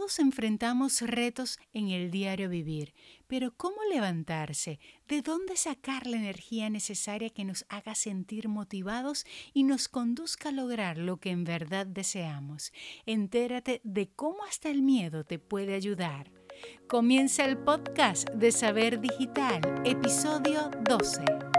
Todos enfrentamos retos en el diario vivir, pero ¿cómo levantarse? ¿De dónde sacar la energía necesaria que nos haga sentir motivados y nos conduzca a lograr lo que en verdad deseamos? Entérate de cómo hasta el miedo te puede ayudar. Comienza el podcast de Saber Digital, episodio 12.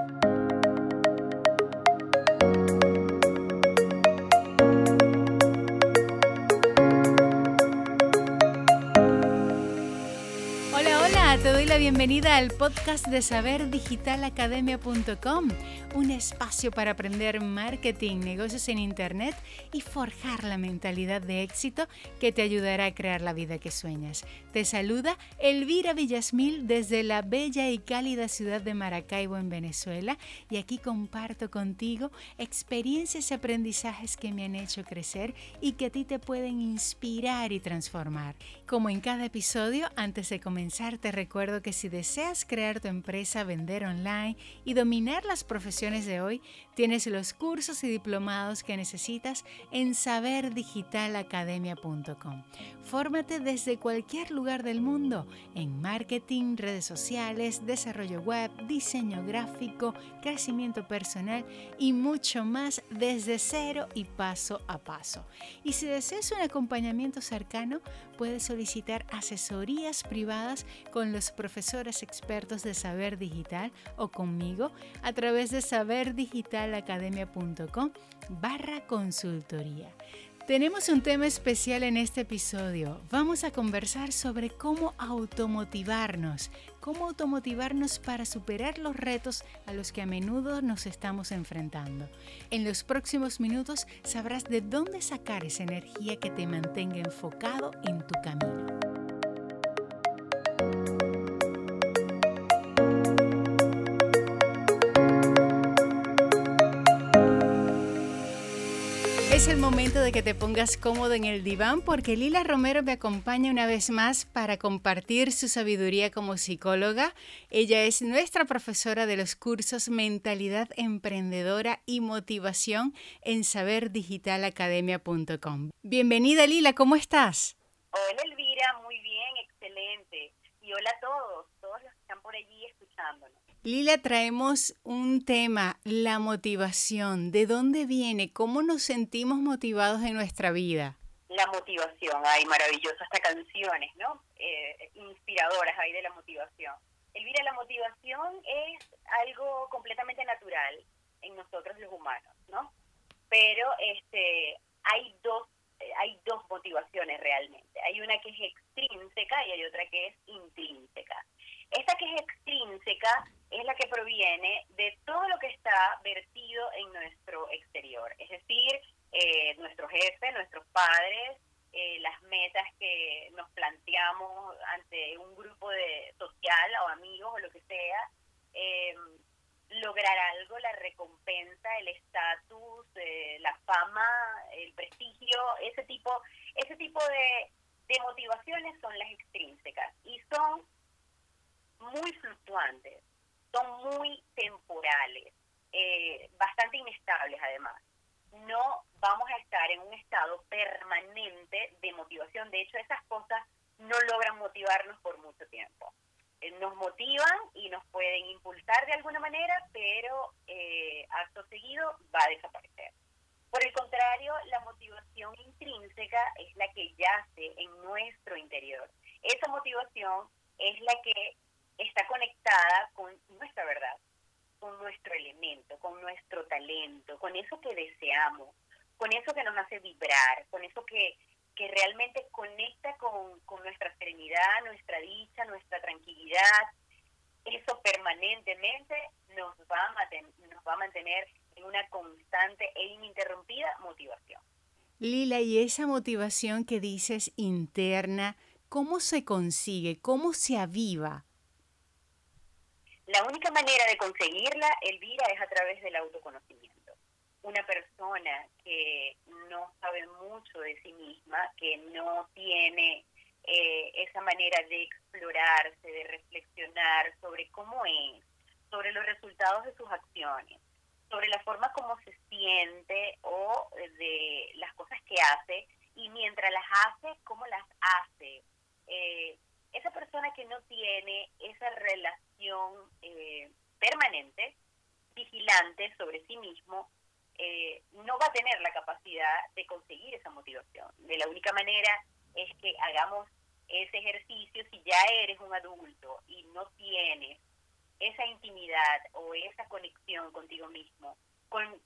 Bienvenida al podcast de saberdigitalacademia.com, un espacio para aprender marketing, negocios en Internet y forjar la mentalidad de éxito que te ayudará a crear la vida que sueñas. Te saluda Elvira Villasmil desde la bella y cálida ciudad de Maracaibo en Venezuela y aquí comparto contigo experiencias y aprendizajes que me han hecho crecer y que a ti te pueden inspirar y transformar. Como en cada episodio, antes de comenzar te recuerdo recuerdo si deseas crear tu empresa, vender online y dominar las profesiones de hoy, tienes los cursos y diplomados que necesitas en saberdigitalacademia.com. Fórmate desde cualquier lugar del mundo en marketing, redes sociales, desarrollo web, diseño gráfico, crecimiento personal y mucho más desde cero y paso a paso. Y si deseas un acompañamiento cercano, puedes solicitar asesorías privadas con los profesores expertos de Saber Digital o conmigo a través de saberdigitalacademia.com barra consultoría. Tenemos un tema especial en este episodio. Vamos a conversar sobre cómo automotivarnos, cómo automotivarnos para superar los retos a los que a menudo nos estamos enfrentando. En los próximos minutos sabrás de dónde sacar esa energía que te mantenga enfocado en tu camino. El momento de que te pongas cómodo en el diván porque Lila Romero me acompaña una vez más para compartir su sabiduría como psicóloga. Ella es nuestra profesora de los cursos Mentalidad Emprendedora y Motivación en saberdigitalacademia.com. Bienvenida Lila, ¿cómo estás? Hola Elvira, muy bien, excelente. Y hola a todos, todos los que están por allí escuchándonos. Lila, traemos un tema, la motivación. ¿De dónde viene? ¿Cómo nos sentimos motivados en nuestra vida? La motivación, hay maravillosas hasta canciones, ¿no? Eh, inspiradoras hay de la motivación. Elvira, la motivación es algo completamente natural en nosotros los humanos, ¿no? Pero este, hay dos hay dos motivaciones realmente. Hay una que es extrínseca y hay otra que es intrínseca. Esta que es extrínseca es la que proviene de todo lo que está vertido en nuestro exterior, es decir, eh, nuestro jefe, nuestros padres, eh, las metas que nos planteamos ante un grupo de social o amigos o lo que sea, eh, lograr algo, la recompensa, el estatus, la fama, el prestigio, ese tipo, ese tipo de, de motivaciones son las extrínsecas y son muy fluctuantes son muy temporales, eh, bastante inestables además. No vamos a estar en un estado permanente de motivación. De hecho, esas cosas no logran motivarnos por mucho tiempo. Eh, nos motivan y nos pueden impulsar de alguna manera, pero eh, acto seguido va a desaparecer. Por el contrario, la motivación intrínseca es la que yace en nuestro interior. Esa motivación es la que está conectada con nuestra verdad, con nuestro elemento, con nuestro talento, con eso que deseamos, con eso que nos hace vibrar, con eso que, que realmente conecta con, con nuestra serenidad, nuestra dicha, nuestra tranquilidad. Eso permanentemente nos va, a nos va a mantener en una constante e ininterrumpida motivación. Lila, y esa motivación que dices interna, ¿cómo se consigue? ¿Cómo se aviva? La única manera de conseguirla, Elvira, es a través del autoconocimiento. Una persona que no sabe mucho de sí misma, que no tiene eh, esa manera de explorarse, de reflexionar sobre cómo es, sobre los resultados de sus acciones, sobre la forma como se siente o de las cosas que hace y mientras las hace, no tiene esa relación eh, permanente, vigilante sobre sí mismo, eh, no va tener la capacidad de conseguir esa motivación. De la única manera es que hagamos ese ejercicio si ya eres un adulto y no tienes esa intimidad o esa conexión contigo mismo, con,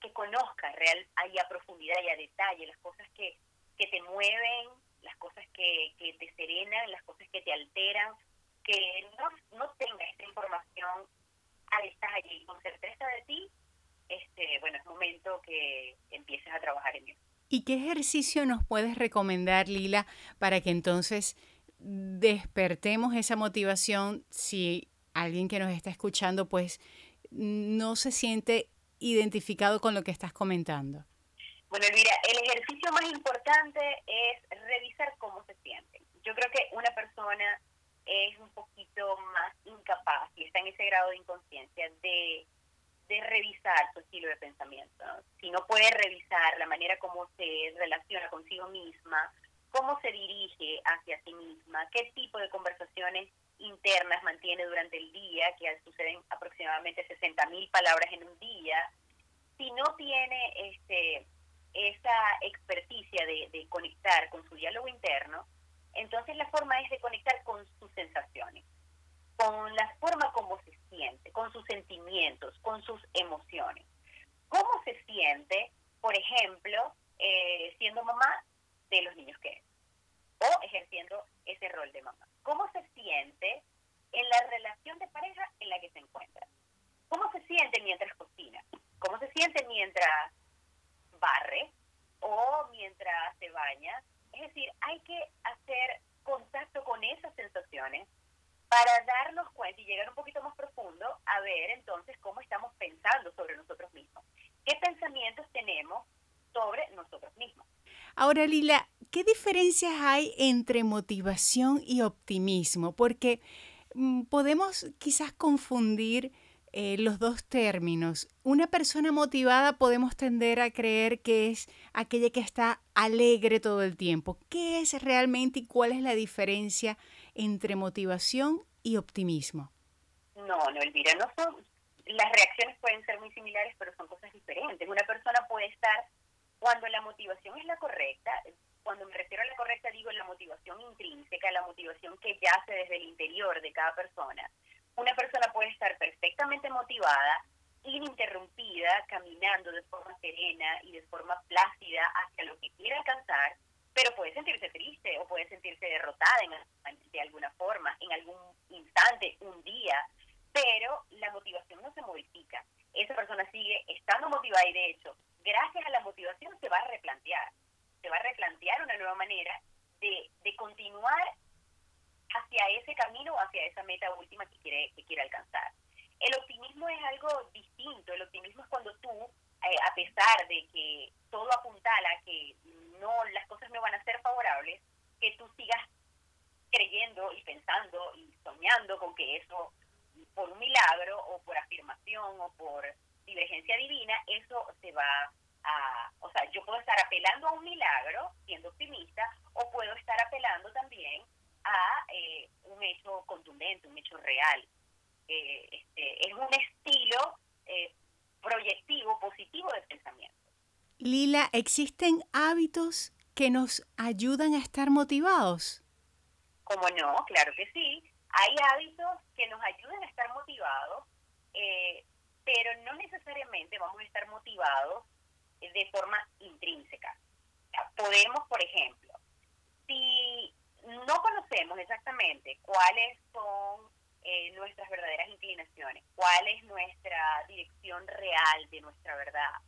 que conozcas real, ahí a profundidad y a detalle las cosas que, que te mueven, las cosas que, que te serenan, las cosas que te alteran, que no, no tengas esta información a detalle y con certeza de ti, este, bueno, es momento que empieces a trabajar en eso. ¿Y qué ejercicio nos puedes recomendar, Lila, para que entonces despertemos esa motivación si alguien que nos está escuchando pues no se siente identificado con lo que estás comentando? Bueno, mira, el ejercicio más importante es revisar cómo se siente. Yo creo que una persona es un poquito más incapaz y está en ese grado de inconsciencia de, de revisar su estilo de pensamiento. Si no puede revisar la manera como se relaciona consigo misma, cómo se dirige hacia sí misma, qué tipo de conversaciones internas mantiene durante el día, que suceden aproximadamente 60.000 palabras en un día, si no tiene este, esa experticia de, de conectar con su diálogo interno, entonces la forma es de conectar con sus sensaciones, con la forma como se siente, con sus sentimientos, con sus emociones. ¿Cómo se siente, por ejemplo, eh, siendo mamá de los niños que es? O ejerciendo ese rol de mamá. ¿Cómo se siente en la relación de pareja en la que se encuentra? ¿Cómo se siente mientras cocina? ¿Cómo se siente mientras barre o mientras se baña? Es decir, hay que hacer contacto con esas sensaciones para darnos cuenta y llegar un poquito más profundo a ver entonces cómo estamos pensando sobre nosotros mismos. ¿Qué pensamientos tenemos sobre nosotros mismos? Ahora, Lila, ¿qué diferencias hay entre motivación y optimismo? Porque mm, podemos quizás confundir eh, los dos términos. Una persona motivada podemos tender a creer que es aquella que está alegre todo el tiempo. ¿Qué es realmente y cuál es la diferencia entre motivación y optimismo? No, no, Elvira, no son, las reacciones pueden ser muy similares, pero son cosas diferentes. Una persona puede estar, cuando la motivación es la correcta, cuando me refiero a la correcta digo la motivación intrínseca, la motivación que yace desde el interior de cada persona una persona puede estar perfectamente motivada, ininterrumpida, caminando de forma serena y de forma plácida hacia lo que quiere alcanzar, pero puede sentirse triste o puede sentirse derrotada en, de alguna forma, en algún instante, un día, pero la motivación no se modifica. Esa persona sigue estando motivada y de hecho, gracias a la motivación se va a replantear, se va a replantear una nueva manera de, de continuar hacia ese camino o hacia esa meta última que quiere, que quiere alcanzar. El optimismo es algo distinto. El optimismo es cuando tú, eh, a pesar de que todo apuntala que no las cosas no van a ser favorables, que tú sigas creyendo y pensando y soñando con que eso, por un milagro o por afirmación o por divergencia divina, eso se va a, o sea, yo puedo estar apelando a un milagro siendo optimista o puedo estar apelando también a eh, un hecho contundente, un hecho real. Eh, este, es un estilo eh, proyectivo, positivo de pensamiento. Lila, ¿existen hábitos que nos ayudan a estar motivados? Como no, claro que sí. Hay hábitos que nos ayudan a estar motivados, pero no necesariamente vamos a estar motivados de forma intrínseca. podemos, por ejemplo, si no conocemos exactamente cuáles son eh, nuestras verdaderas inclinaciones, cuál es nuestra dirección real de nuestra verdad,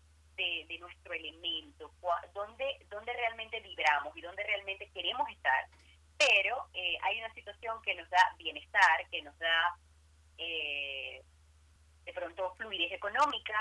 de, nuestro elemento, dónde, dónde realmente vibramos y dónde realmente queremos estar. Pero eh, hay una situación que nos da bienestar, que nos da eh, de pronto fluidez económica,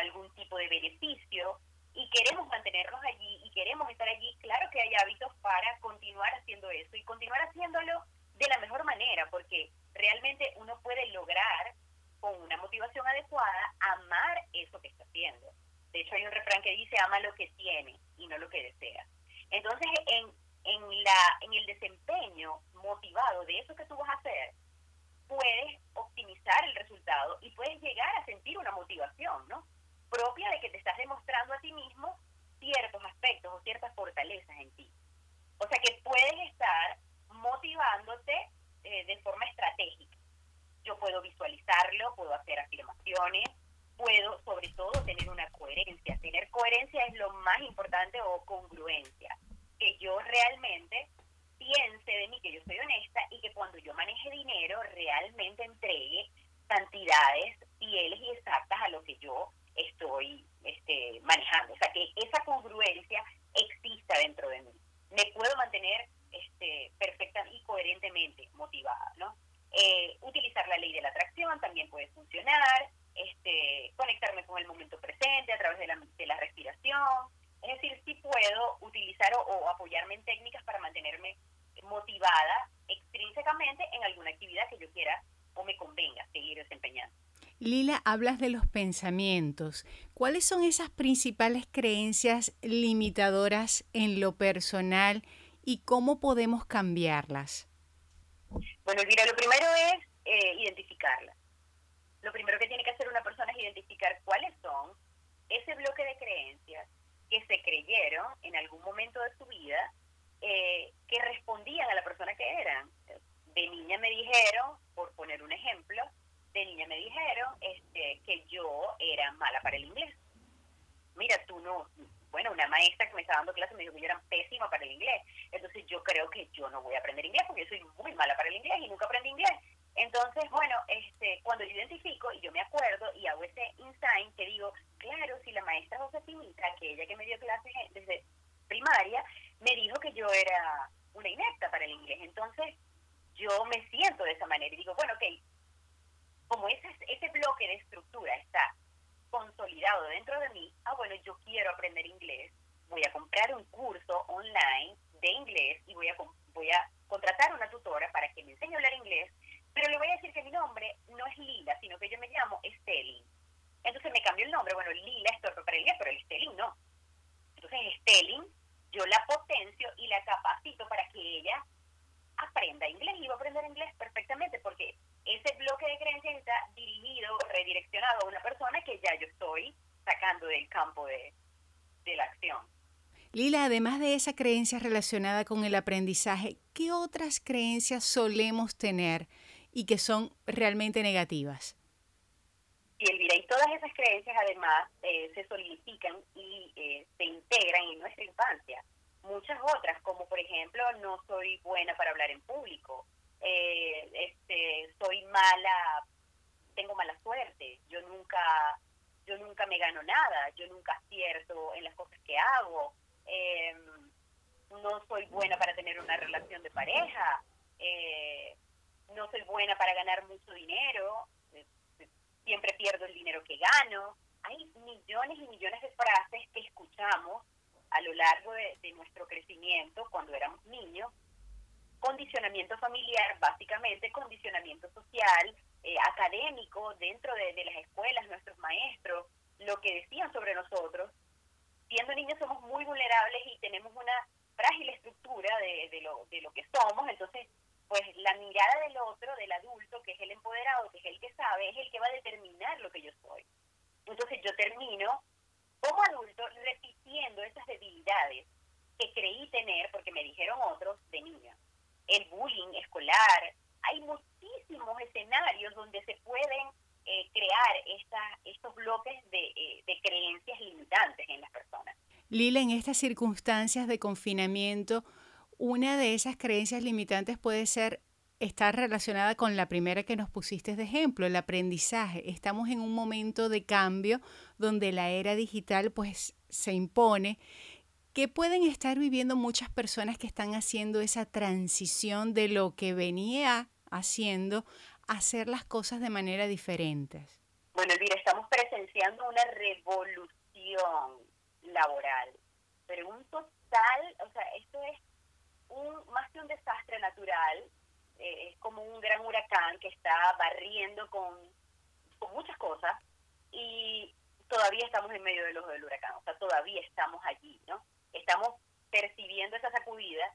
algún tipo de beneficio, y queremos mantenernos allí y queremos estar allí, claro que hay hábitos para continuar haciendo eso y continuar haciéndolo de la mejor manera, porque realmente uno puede lograr con una motivación adecuada amar eso que está haciendo. De hecho, hay un refrán que dice, ama lo que tiene y no lo que desea. Entonces, en, en, la, en el desempeño motivado de eso que tú vas a hacer, puedes optimizar el resultado y puedes llegar a sentir una motivación, ¿no? Propia de que te estás demostrando a ti mismo ciertos aspectos o ciertas fortalezas en ti. O sea que puedes estar motivándote eh, de forma estratégica. Yo puedo visualizarlo, puedo hacer afirmaciones, puedo sobre todo tener una coherencia. Tener coherencia es lo más importante o congruencia. Que yo realmente piense de mí que yo soy honesta y que cuando yo maneje dinero realmente entregue cantidades fieles y exactas a lo que yo estoy este, manejando. O sea, que esa congruencia exista dentro de mí. Me puedo mantener este, perfecta y coherentemente motivada, ¿no? Eh, utilizar la ley de la atracción también puede funcionar, este, conectarme con el momento presente a través de la, de la respiración, es decir, sí puedo utilizar o, apoyarme en técnicas para mantenerme motivada extrínsecamente en alguna actividad que yo quiera o me convenga seguir desempeñando. Lila, hablas de los pensamientos. ¿Cuáles son esas principales creencias limitadoras en lo personal y cómo podemos cambiarlas? Bueno, Elvira, lo primero es eh, identificarlas. Lo primero que tiene que hacer una persona es identificar cuáles son ese bloque de creencias que se creyeron en algún momento de su vida eh, que respondían a la persona que eran. De niña me dijeron, por poner un ejemplo, de niña me dijeron este, que yo era mala para el inglés. Mira, tú no, bueno, una maestra que me estaba dando clase me dijo que yo era pésima para el inglés. Entonces yo creo que yo no voy a aprender inglés porque yo soy muy mala para el inglés y nunca aprendí inglés. Entonces, bueno, este, cuando yo identifico y yo me acuerdo y hago ese insight que digo, claro, si la maestra Josefinita, que ella que me dio clases desde primaria, me dijo que yo era una inepta para el inglés. Entonces, yo me siento de esa manera y digo, bueno, ok, como ese, ese bloque de estructura está consolidado dentro de mí, ah, bueno, yo quiero aprender inglés, voy a comprar un curso online de inglés y voy a, voy a contratar una tutora para que me enseñe a hablar inglés, pero le voy a decir que mi nombre no es Lila, sino que yo me llamo Estelin. Entonces me cambio el nombre, bueno, Lila es inglés, pero el Estelin no. Entonces Estelin, yo la potencio y la capacito para que ella aprenda inglés y va a aprender inglés perfectamente porque ese bloque de creencias está dirigido, redireccionado a una persona que ya yo estoy sacando del campo de, de la acción. Lila, además de esa creencia relacionada con el aprendizaje, ¿qué otras creencias solemos tener y que son realmente negativas? Y Elvira, y todas esas creencias además eh, se solidifican y eh, se integran en nuestra infancia. Muchas otras, como por ejemplo, no soy buena para hablar en público, eh, este, soy mala, tengo mala suerte, yo nunca, yo nunca me gano nada, yo nunca acierto en las cosas que hago, eh, no soy buena para tener una relación de pareja, eh, no soy buena para ganar mucho dinero, siempre pierdo el dinero que gano. Hay millones y millones de frases que escuchamos a lo largo de, de nuestro crecimiento cuando éramos niños condicionamiento familiar, básicamente condicionamiento social, eh, académico, dentro de, las escuelas, nuestros maestros, lo que decían sobre nosotros. Siendo niños somos muy vulnerables y tenemos una frágil estructura de, de, lo, de lo que somos, entonces pues la mirada del otro, del adulto, que es el empoderado, que es el que sabe, es el que va a determinar lo que yo soy. Entonces yo termino como adulto repitiendo esas debilidades que creí tener porque me dijeron otros de niña el bullying escolar. Hay muchísimos escenarios donde se pueden eh, crear estos bloques eh, de, creencias limitantes en las personas. Lila, en estas circunstancias de confinamiento, una de esas creencias limitantes puede ser estar relacionada con la primera que nos pusiste de ejemplo, el aprendizaje. Estamos en un momento de cambio donde la era digital pues se impone ¿Qué pueden estar viviendo muchas personas que están haciendo esa transición de lo que venía haciendo a hacer las cosas de manera diferente? Bueno, Elvira, estamos presenciando una revolución laboral, pero un total, o sea, esto es un, más que un desastre natural, eh, es como un gran huracán que está barriendo con, con muchas cosas y todavía estamos en medio del ojo del huracán, o sea, todavía estamos allí, ¿no? estamos percibiendo esa sacudida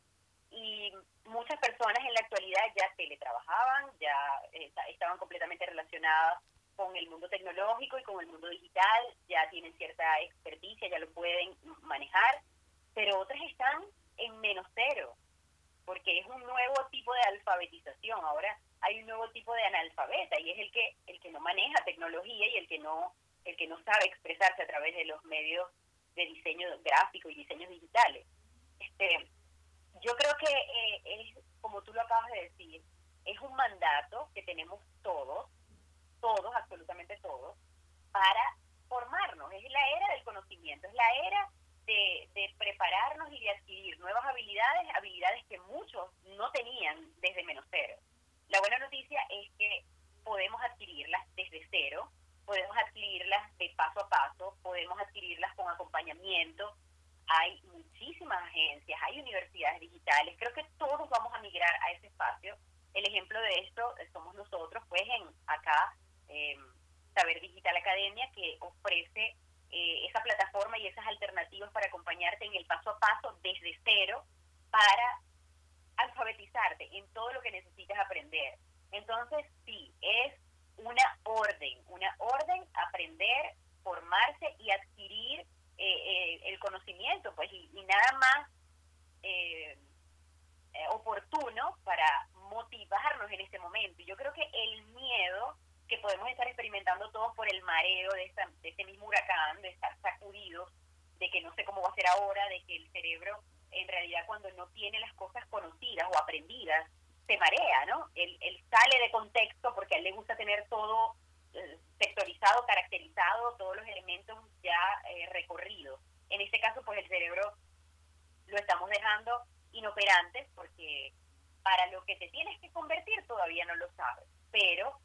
y muchas personas en la actualidad ya teletrabajaban, ya eh, estaban completamente relacionadas con el mundo tecnológico y con el mundo digital, ya tienen cierta experticia, ya lo pueden manejar, pero otras están en menos cero, porque es un nuevo tipo de alfabetización. Ahora hay un nuevo tipo de analfabeta y es el que el que no maneja tecnología y el que no el que no sabe expresarse a través de los medios de diseño gráfico y diseños digitales. Este, yo creo que eh, es, como tú lo acabas de decir, es un mandato que tenemos todos, todos, absolutamente todos, para formarnos. Es la era del conocimiento, es la era de, de prepararnos y de adquirir nuevas habilidades, habilidades que muchos no tenían desde menos cero. La buena noticia es que podemos adquirirlas desde cero, podemos adquirirlas de paso a paso, podemos adquirirlas con acompañamiento, hay muchísimas agencias, hay universidades digitales, creo que todos vamos a migrar a ese espacio. El ejemplo de esto somos nosotros, pues en acá, eh, Saber Digital Academia, que ofrece eh, esa plataforma y esas alternativas para acompañarte en el paso a paso desde cero para alfabetizarte en todo lo que necesitas aprender. Entonces, sí, es una orden, una orden aprender, formarse y adquirir eh, eh, el conocimiento, pues, y, nada más eh, oportuno para motivarnos en este momento. Yo creo que el miedo que podemos estar experimentando todos por el mareo de, esta, de este mismo huracán, de estar sacudidos, de que no sé cómo va a ser ahora, de que el cerebro en realidad cuando no tiene las cosas conocidas o aprendidas, se marea, ¿no? Él, él sale de contexto porque a él le gusta tener todo todos los elementos ya eh, recorridos. En este caso, pues el cerebro lo estamos dejando inoperante porque para lo que te tienes que convertir todavía no lo sabes. Pero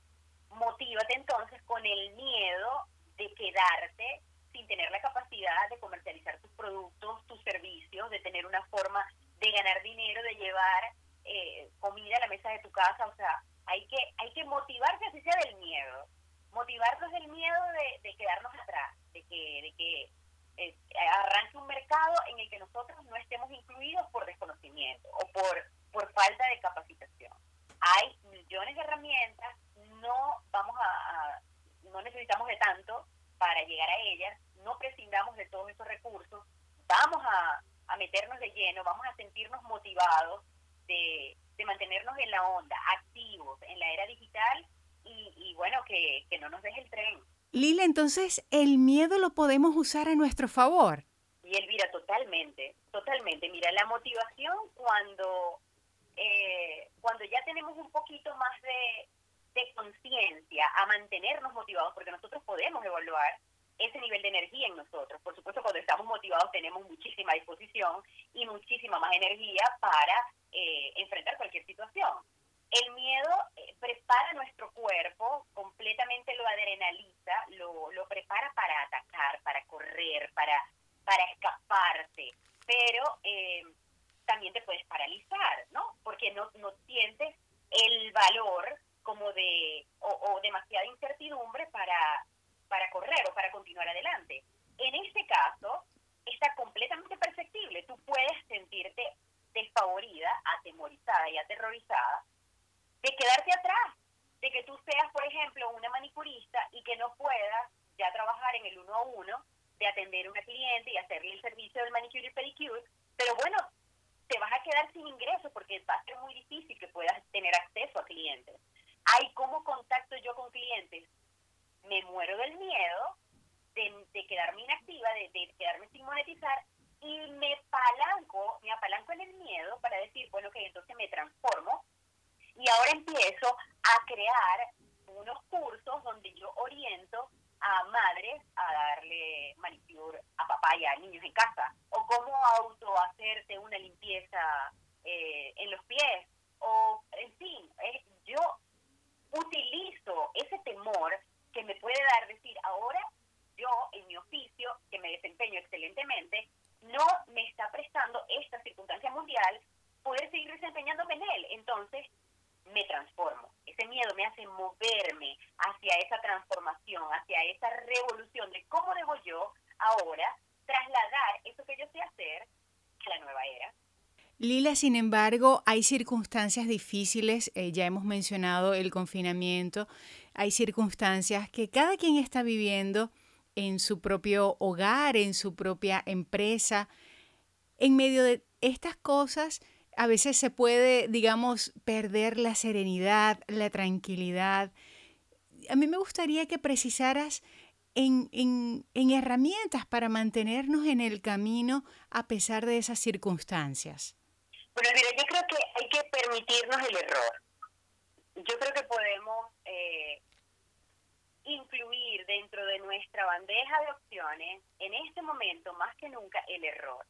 motívate entonces con el miedo de quedarte sin tener la capacidad de comercializar tus productos, tus servicios, de tener una forma de ganar dinero, de llevar eh, comida a la mesa de tu casa. O sea, hay que, hay que motivarse así sea del miedo motivarnos del miedo de, quedarnos atrás, de que, de que eh, arranque un mercado en el que nosotros no estemos incluidos por desconocimiento o por, por falta de capacitación. Hay millones de herramientas, no vamos a, no necesitamos de tanto para llegar a ellas, no prescindamos de todos esos recursos, vamos a, a meternos de lleno, vamos a sentirnos motivados de, de mantenernos en la onda, activos en la era digital y, bueno, que, no nos deje el tren. Lila, entonces el miedo lo podemos usar a nuestro favor. Y Elvira, totalmente, totalmente. Mira, la motivación cuando, eh, cuando ya tenemos un poquito más de, de conciencia a mantenernos motivados, porque nosotros podemos evaluar ese nivel de energía en nosotros. Por supuesto, cuando estamos motivados tenemos muchísima disposición y muchísima más energía para eh, enfrentar cualquier situación. El miedo eh, prepara nuestro cuerpo, completamente lo adrenaliza, lo, prepara para atacar, para correr, para, para escaparse, pero eh, también te puedes paralizar, ¿no? Porque no, no sientes el valor como de, o, o demasiada incertidumbre para, para correr o para continuar adelante. En este caso, está completamente perceptible. Tú puedes sentirte desfavorida, atemorizada y aterrorizada de quedarte atrás, de que tú seas, por ejemplo, una manicurista y que no puedas ya trabajar en el uno a uno, de atender a una cliente y hacerle el servicio del manicure y pedicure, pero bueno, te vas a quedar sin ingresos porque va a ser muy difícil que puedas tener acceso a clientes. Ay, ¿cómo contacto yo con clientes? Me muero del miedo de, quedarme inactiva, de, de quedarme sin monetizar y me palanco, me apalanco en el miedo para decir, bueno, que entonces me transformo y ahora empiezo a crear unos cursos donde yo oriento a madres a darle manicure a papá y a niños en casa, o cómo auto hacerte una limpieza eh, en los pies, o en fin, eh, yo utilizo ese temor que me puede dar decir, ahora yo en mi oficio, que me desempeño excelentemente, no me está prestando esta circunstancia mundial poder seguir desempeñándome en él. Entonces, me transformo. Ese miedo me hace moverme hacia esa transformación, hacia esa revolución de cómo debo yo ahora trasladar eso que yo sé hacer a la nueva era. Sin embargo, hay circunstancias difíciles, eh, ya hemos mencionado el confinamiento, hay circunstancias que cada quien está viviendo en su propio hogar, en su propia empresa. En medio de estas cosas, a veces se puede, digamos, perder la serenidad, la tranquilidad. A mí me gustaría que precisaras en herramientas para mantenernos en el camino a pesar de esas circunstancias. Bueno, mira, yo creo que hay que permitirnos el error. Yo creo que podemos eh, incluir dentro de nuestra bandeja de opciones, en este momento más que nunca, el error.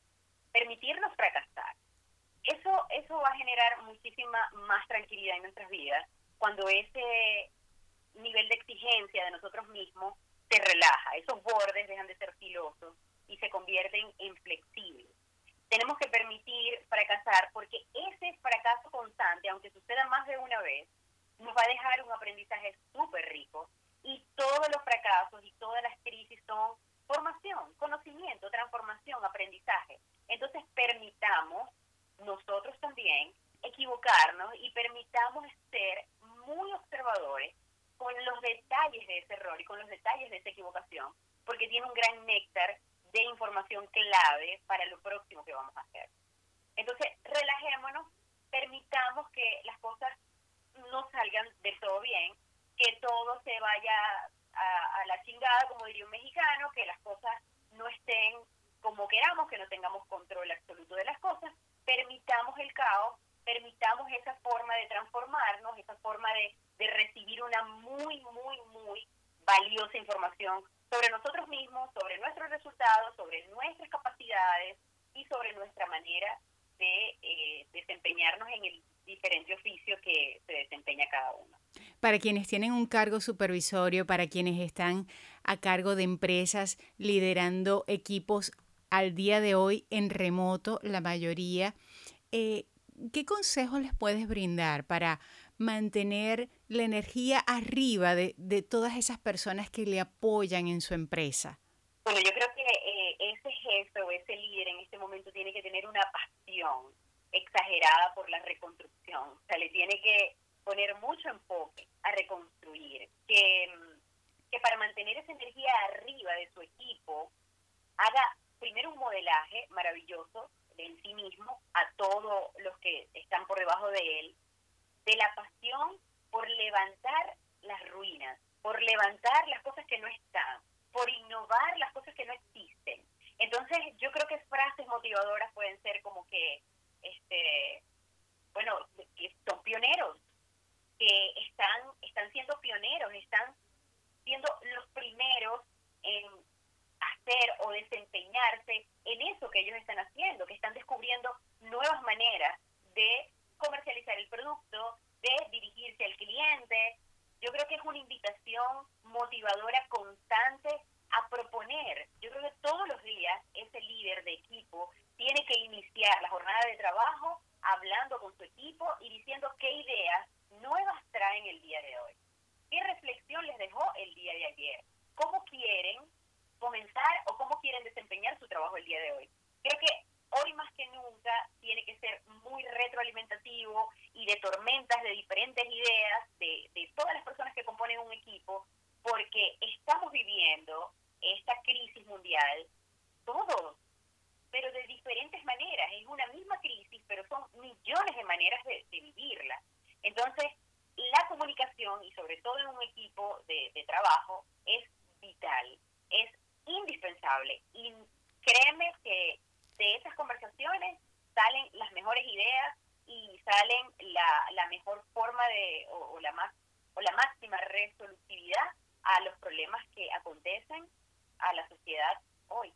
Permitirnos fracasar. Eso, eso va a generar muchísima más tranquilidad en nuestras vidas cuando ese nivel de exigencia de nosotros mismos se relaja, esos bordes dejan de ser filosos y se convierten en flexibles tenemos que permitir fracasar porque ese fracaso constante, aunque suceda más de una vez, nos va a dejar un aprendizaje súper rico y todos los fracasos y todas las crisis son formación, conocimiento, transformación, aprendizaje. Entonces permitamos nosotros también equivocarnos y permitamos ser muy observadores con los detalles de ese error y con los detalles de esa equivocación, porque tiene un gran néctar de información clave para lo próximo que vamos a hacer. Entonces, relajémonos, permitamos que las cosas no salgan de todo bien, que todo se vaya a, la chingada, como diría un mexicano, que las cosas no estén como queramos, que no tengamos control absoluto de las cosas, permitamos el caos, permitamos esa forma de transformarnos, esa forma de, de recibir una muy, muy, muy valiosa información sobre nosotros mismos, sobre nuestros resultados, sobre nuestras capacidades y sobre nuestra manera de eh, desempeñarnos en el diferente oficio que se desempeña cada uno. Para quienes tienen un cargo supervisorio, para quienes están a cargo de empresas, liderando equipos al día de hoy en remoto, la mayoría, eh, ¿qué consejos les puedes brindar para mantener la energía arriba de, de todas esas personas que le apoyan en su empresa? Bueno, yo creo que eh, ese jefe o ese líder en este momento tiene que tener una pasión exagerada por la reconstrucción. O sea, le tiene que poner mucho enfoque a reconstruir. Que, que para mantener esa energía arriba de su equipo, haga primero un modelaje maravilloso de en sí mismo a todos los que están por debajo de él, de la pasión por levantar las ruinas, por levantar las cosas que no están, por innovar las cosas que no existen. Entonces, yo creo que frases motivadoras pueden ser como que, este, bueno, que son pioneros, que están, están siendo pioneros, están siendo los primeros en hacer o desempeñarse en eso que ellos están haciendo, que están descubriendo nuevas maneras de comercializar el producto, de dirigirse al cliente. Yo creo que es una invitación motivadora constante a proponer. Yo creo que todos los días ese líder de equipo tiene que iniciar la jornada de trabajo hablando con su equipo y diciendo qué ideas nuevas traen el día de hoy. ¿Qué reflexión les dejó el día de ayer? ¿Cómo quieren comenzar o cómo quieren desempeñar su trabajo el día de hoy? Creo que hoy más que nunca tiene que ser muy retroalimentativo y de tormentas de diferentes ideas de, de todas las personas que componen un equipo, porque estamos viviendo esta crisis mundial todos, pero de diferentes maneras. Es una misma crisis, pero son millones de maneras de, vivirla. Entonces, la comunicación, y sobre todo en un equipo de, de trabajo, es vital, es indispensable. Y créeme que de esas conversaciones salen las mejores ideas y salen la, la mejor forma de, o, la más, o la máxima resolutividad a los problemas que acontecen a la sociedad hoy.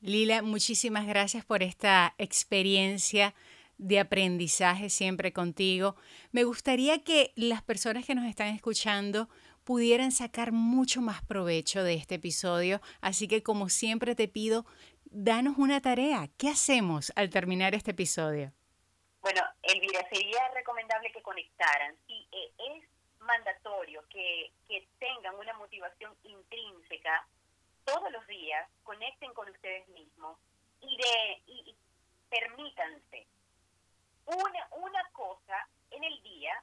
Lila, muchísimas gracias por esta experiencia de aprendizaje siempre contigo. Me gustaría que las personas que nos están escuchando pudieran sacar mucho más provecho de este episodio, así que como siempre te pido danos una tarea. ¿Qué hacemos al terminar este episodio? Bueno, Elvira, sería recomendable que conectaran. Sí, eh, es mandatorio que, que tengan una motivación intrínseca todos los días, conecten con ustedes mismos y, de, y, permítanse una, una cosa en el día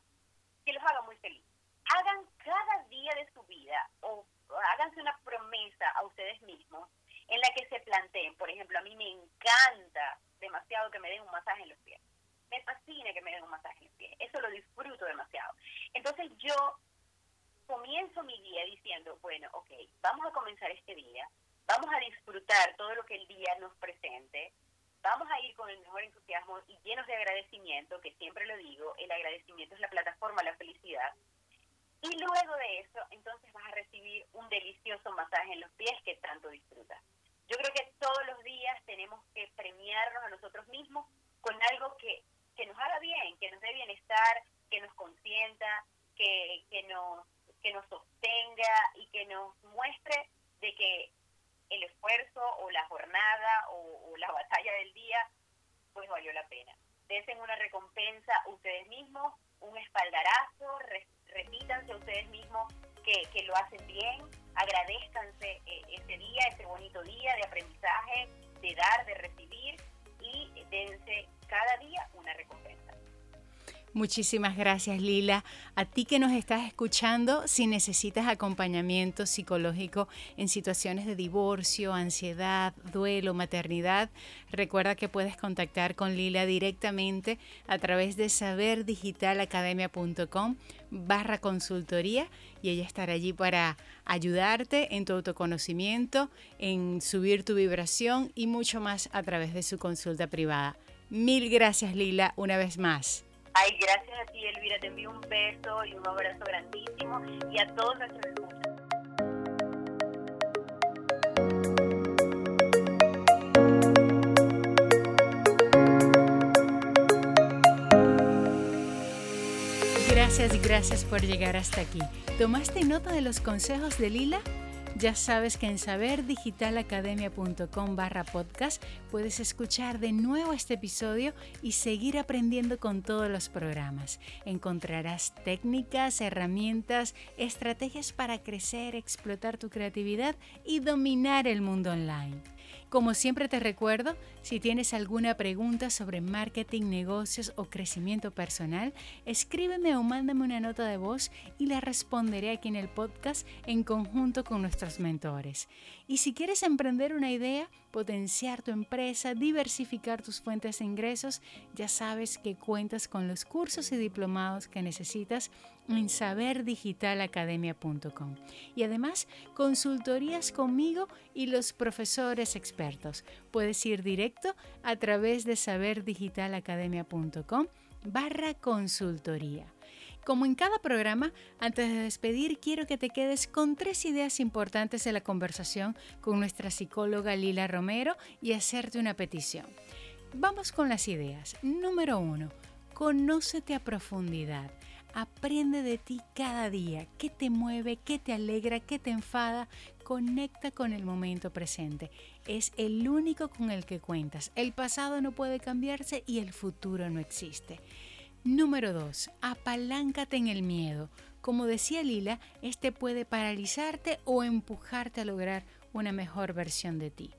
que los haga muy felices. Hagan cada día de su vida o háganse una promesa a ustedes mismos en la que se planteen. Por ejemplo, a mí me encanta demasiado que me den un masaje en los pies. Me fascina que me den un masaje en los pies. Eso lo disfruto demasiado. Entonces yo comienzo mi día diciendo, bueno, ok, vamos a comenzar este día, vamos a disfrutar todo lo que el día nos presente, vamos a ir con el mejor entusiasmo y llenos de agradecimiento, que siempre lo digo, el agradecimiento es la plataforma la felicidad. Y luego de eso, entonces vas a recibir un delicioso masaje en los pies que tanto disfrutas. Yo creo que todos los días tenemos que premiarnos a nosotros mismos con algo que, que nos haga bien, que nos dé bienestar, que nos consienta, que, que nos que nos sostenga y que nos muestre de que el esfuerzo o la jornada o, la batalla del día pues valió la pena. Desen una recompensa ustedes mismos, un espaldarazo, repítanse ustedes mismos que, que, lo hacen bien, agradezcanse eh, ese día, ese bonito día de aprendizaje, Muchísimas gracias Lila. A ti que nos estás escuchando, si necesitas acompañamiento psicológico en situaciones de divorcio, ansiedad, duelo, maternidad, recuerda que puedes contactar con Lila directamente a través de saberdigitalacademia.com barra consultoría y ella estará allí para ayudarte en tu autoconocimiento, en subir tu vibración y mucho más a través de su consulta privada. Mil gracias Lila una vez más. Ay, gracias a ti, Elvira. Te envío un beso y un abrazo grandísimo y a todos nuestros escuchas. Gracias y gracias por llegar hasta aquí. ¿Tomaste nota de los consejos de Lila? Ya sabes que en saberdigitalacademia.com barra podcast puedes escuchar de nuevo este episodio y seguir aprendiendo con todos los programas. Encontrarás técnicas, herramientas, estrategias para crecer, explotar tu creatividad y dominar el mundo online. Como siempre te recuerdo, si tienes alguna pregunta sobre marketing, negocios o crecimiento personal, escríbeme o mándame una nota de voz y la responderé aquí en el podcast en conjunto con nuestros mentores. Y si quieres emprender una idea, potenciar tu empresa, diversificar tus fuentes de ingresos, ya sabes que cuentas con los cursos y diplomados que necesitas en saberdigitalacademia.com. Y además, consultorías conmigo y los profesores expertos. Puedes ir directo a través de saberdigitalacademia.com barra consultoría. Como en cada programa, antes de despedir, quiero que te quedes con tres ideas importantes de la conversación con nuestra psicóloga Lila Romero y hacerte una petición. Vamos con las ideas. Número uno, conócete a profundidad. Aprende de ti cada día. ¿Qué te mueve? ¿Qué te alegra? ¿Qué te enfada? Conecta con el momento presente. Es el único con el que cuentas. El pasado no puede cambiarse y el futuro no existe. Número 2. Apaláncate en el miedo. Como decía Lila, este puede paralizarte o empujarte a lograr una mejor versión de ti.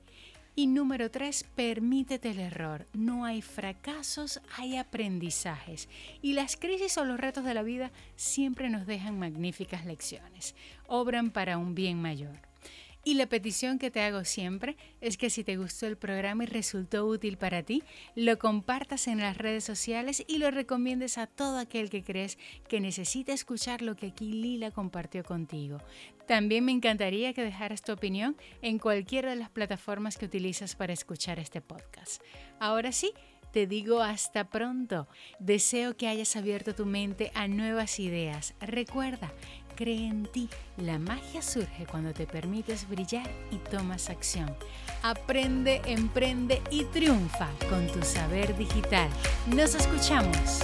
Y número 3, permítete el error. No hay fracasos, hay aprendizajes. Y las crisis o los retos de la vida siempre nos dejan magníficas lecciones. Obran para un bien mayor. Y la petición que te hago siempre es que si te gustó el programa y resultó útil para ti, lo compartas en las redes sociales y lo recomiendes a todo aquel que crees que necesita escuchar lo que aquí Lila compartió contigo. También me encantaría que dejaras tu opinión en cualquiera de las plataformas que utilizas para escuchar este podcast. Ahora sí, te digo hasta pronto. Deseo que hayas abierto tu mente a nuevas ideas. Recuerda, Cree en ti. La magia surge cuando te permites brillar y tomas acción. Aprende, emprende y triunfa con tu saber digital. Nos escuchamos.